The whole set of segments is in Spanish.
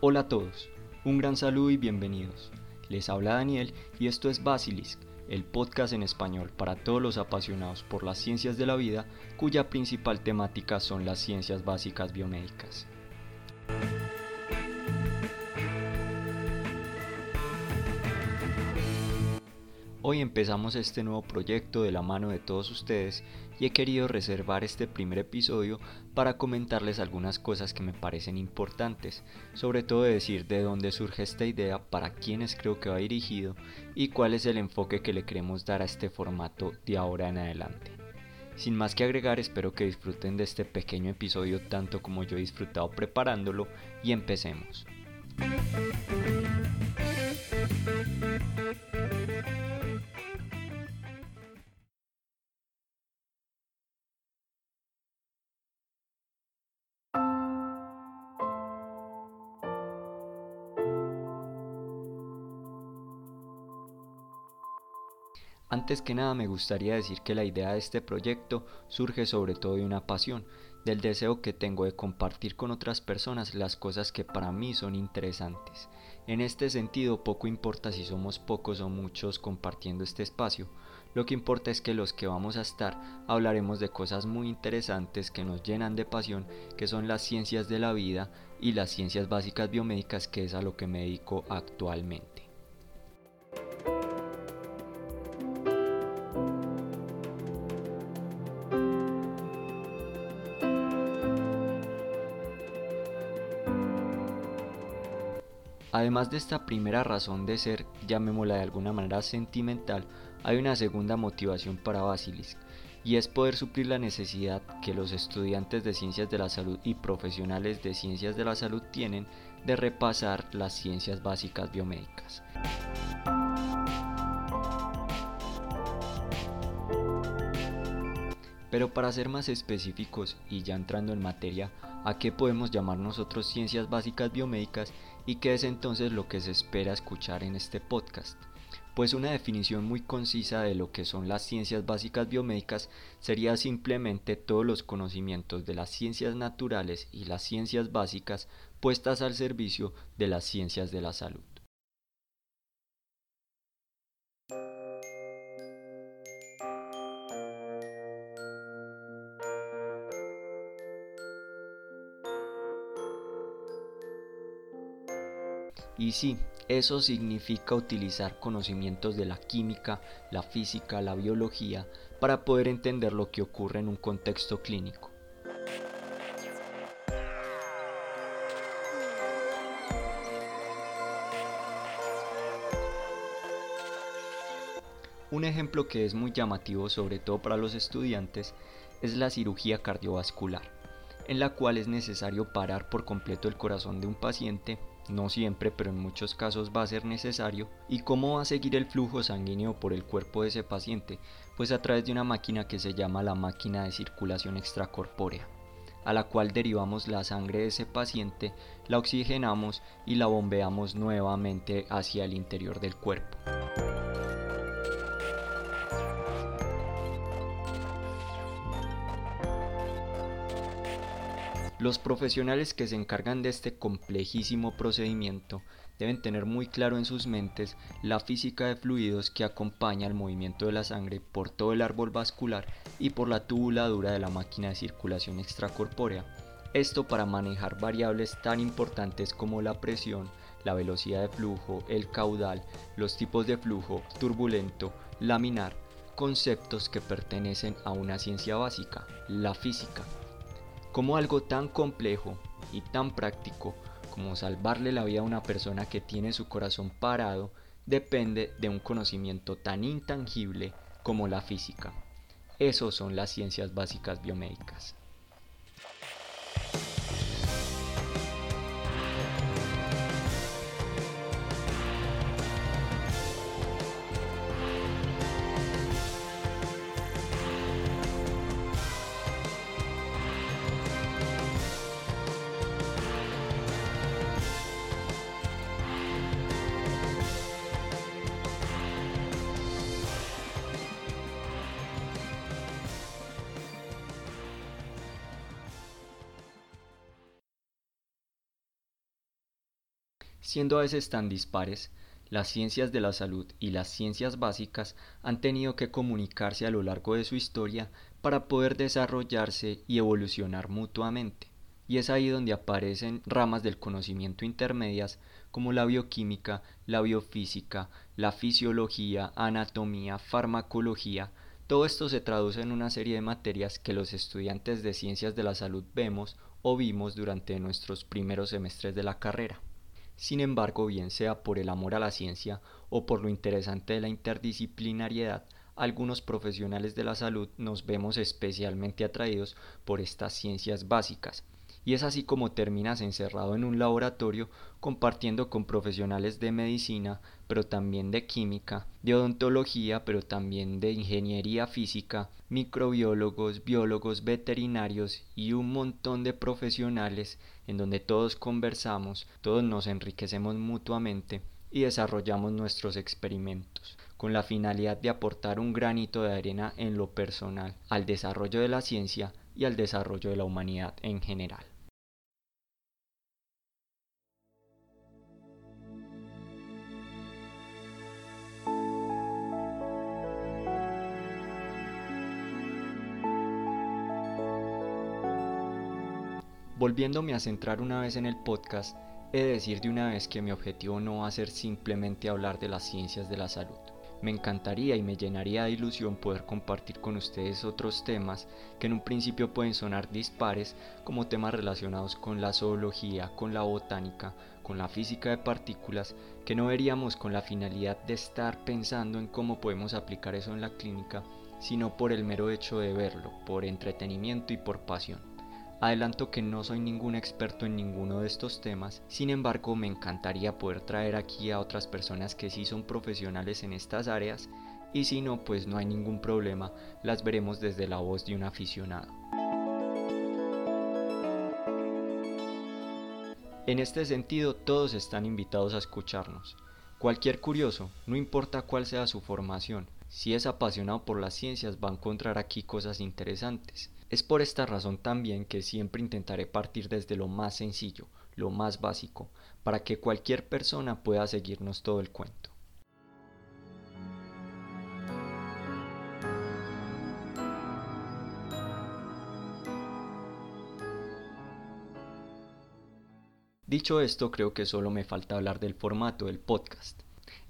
Hola a todos, un gran saludo y bienvenidos. Les habla Daniel y esto es Basilisk, el podcast en español para todos los apasionados por las ciencias de la vida cuya principal temática son las ciencias básicas biomédicas. Hoy empezamos este nuevo proyecto de la mano de todos ustedes y he querido reservar este primer episodio para comentarles algunas cosas que me parecen importantes, sobre todo decir de dónde surge esta idea, para quiénes creo que va dirigido y cuál es el enfoque que le queremos dar a este formato de ahora en adelante. Sin más que agregar, espero que disfruten de este pequeño episodio tanto como yo he disfrutado preparándolo y empecemos. Antes que nada me gustaría decir que la idea de este proyecto surge sobre todo de una pasión, del deseo que tengo de compartir con otras personas las cosas que para mí son interesantes. En este sentido, poco importa si somos pocos o muchos compartiendo este espacio, lo que importa es que los que vamos a estar hablaremos de cosas muy interesantes que nos llenan de pasión, que son las ciencias de la vida y las ciencias básicas biomédicas, que es a lo que me dedico actualmente. Además de esta primera razón de ser, llamémosla de alguna manera sentimental, hay una segunda motivación para Basilisk, y es poder suplir la necesidad que los estudiantes de ciencias de la salud y profesionales de ciencias de la salud tienen de repasar las ciencias básicas biomédicas. Pero para ser más específicos y ya entrando en materia, ¿a qué podemos llamar nosotros ciencias básicas biomédicas y qué es entonces lo que se espera escuchar en este podcast? Pues una definición muy concisa de lo que son las ciencias básicas biomédicas sería simplemente todos los conocimientos de las ciencias naturales y las ciencias básicas puestas al servicio de las ciencias de la salud. Y sí, eso significa utilizar conocimientos de la química, la física, la biología, para poder entender lo que ocurre en un contexto clínico. Un ejemplo que es muy llamativo sobre todo para los estudiantes es la cirugía cardiovascular, en la cual es necesario parar por completo el corazón de un paciente no siempre, pero en muchos casos va a ser necesario. ¿Y cómo va a seguir el flujo sanguíneo por el cuerpo de ese paciente? Pues a través de una máquina que se llama la máquina de circulación extracorpórea, a la cual derivamos la sangre de ese paciente, la oxigenamos y la bombeamos nuevamente hacia el interior del cuerpo. Los profesionales que se encargan de este complejísimo procedimiento deben tener muy claro en sus mentes la física de fluidos que acompaña el movimiento de la sangre por todo el árbol vascular y por la tubuladura de la máquina de circulación extracorpórea. Esto para manejar variables tan importantes como la presión, la velocidad de flujo, el caudal, los tipos de flujo, turbulento, laminar, conceptos que pertenecen a una ciencia básica, la física como algo tan complejo y tan práctico como salvarle la vida a una persona que tiene su corazón parado depende de un conocimiento tan intangible como la física. Esos son las ciencias básicas biomédicas. Siendo a veces tan dispares, las ciencias de la salud y las ciencias básicas han tenido que comunicarse a lo largo de su historia para poder desarrollarse y evolucionar mutuamente. Y es ahí donde aparecen ramas del conocimiento intermedias como la bioquímica, la biofísica, la fisiología, anatomía, farmacología. Todo esto se traduce en una serie de materias que los estudiantes de ciencias de la salud vemos o vimos durante nuestros primeros semestres de la carrera. Sin embargo, bien sea por el amor a la ciencia o por lo interesante de la interdisciplinariedad, algunos profesionales de la salud nos vemos especialmente atraídos por estas ciencias básicas, y es así como terminas encerrado en un laboratorio compartiendo con profesionales de medicina, pero también de química, de odontología, pero también de ingeniería física, microbiólogos, biólogos, veterinarios y un montón de profesionales en donde todos conversamos, todos nos enriquecemos mutuamente y desarrollamos nuestros experimentos, con la finalidad de aportar un granito de arena en lo personal al desarrollo de la ciencia y al desarrollo de la humanidad en general. Volviéndome a centrar una vez en el podcast, he de decir de una vez que mi objetivo no va a ser simplemente hablar de las ciencias de la salud. Me encantaría y me llenaría de ilusión poder compartir con ustedes otros temas que en un principio pueden sonar dispares como temas relacionados con la zoología, con la botánica, con la física de partículas, que no veríamos con la finalidad de estar pensando en cómo podemos aplicar eso en la clínica, sino por el mero hecho de verlo, por entretenimiento y por pasión. Adelanto que no soy ningún experto en ninguno de estos temas, sin embargo me encantaría poder traer aquí a otras personas que sí son profesionales en estas áreas y si no, pues no hay ningún problema, las veremos desde la voz de un aficionado. En este sentido, todos están invitados a escucharnos. Cualquier curioso, no importa cuál sea su formación, si es apasionado por las ciencias va a encontrar aquí cosas interesantes. Es por esta razón también que siempre intentaré partir desde lo más sencillo, lo más básico, para que cualquier persona pueda seguirnos todo el cuento. Dicho esto, creo que solo me falta hablar del formato del podcast.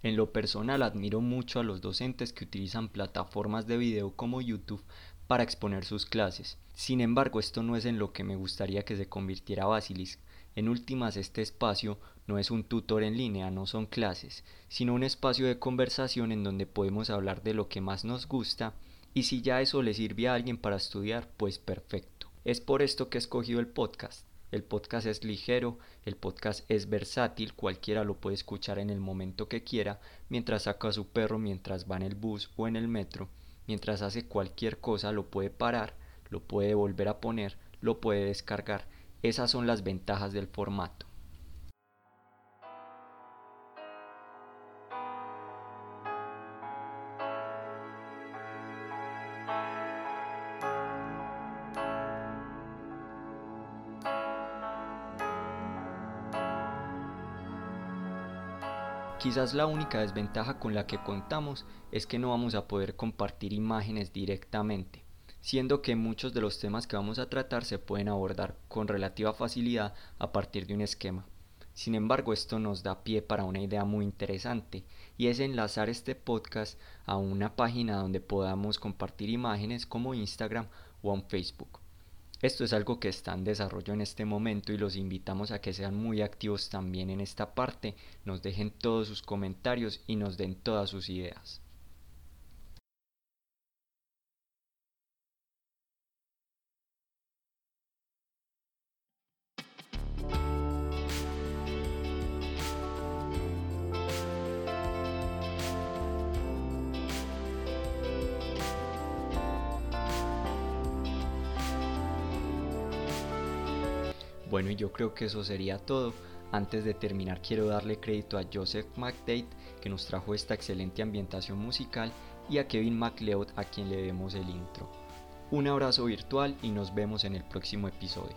En lo personal admiro mucho a los docentes que utilizan plataformas de video como YouTube para exponer sus clases. Sin embargo, esto no es en lo que me gustaría que se convirtiera Basilisk. En últimas, este espacio no es un tutor en línea, no son clases, sino un espacio de conversación en donde podemos hablar de lo que más nos gusta y si ya eso le sirve a alguien para estudiar, pues perfecto. Es por esto que he escogido el podcast. El podcast es ligero, el podcast es versátil, cualquiera lo puede escuchar en el momento que quiera, mientras saca a su perro, mientras va en el bus o en el metro mientras hace cualquier cosa lo puede parar, lo puede volver a poner, lo puede descargar. Esas son las ventajas del formato. Quizás la única desventaja con la que contamos es que no vamos a poder compartir imágenes directamente, siendo que muchos de los temas que vamos a tratar se pueden abordar con relativa facilidad a partir de un esquema. Sin embargo, esto nos da pie para una idea muy interesante y es enlazar este podcast a una página donde podamos compartir imágenes como Instagram o en Facebook. Esto es algo que está en desarrollo en este momento y los invitamos a que sean muy activos también en esta parte, nos dejen todos sus comentarios y nos den todas sus ideas. Bueno, y yo creo que eso sería todo. Antes de terminar quiero darle crédito a Joseph McDade que nos trajo esta excelente ambientación musical y a Kevin MacLeod a quien le demos el intro. Un abrazo virtual y nos vemos en el próximo episodio.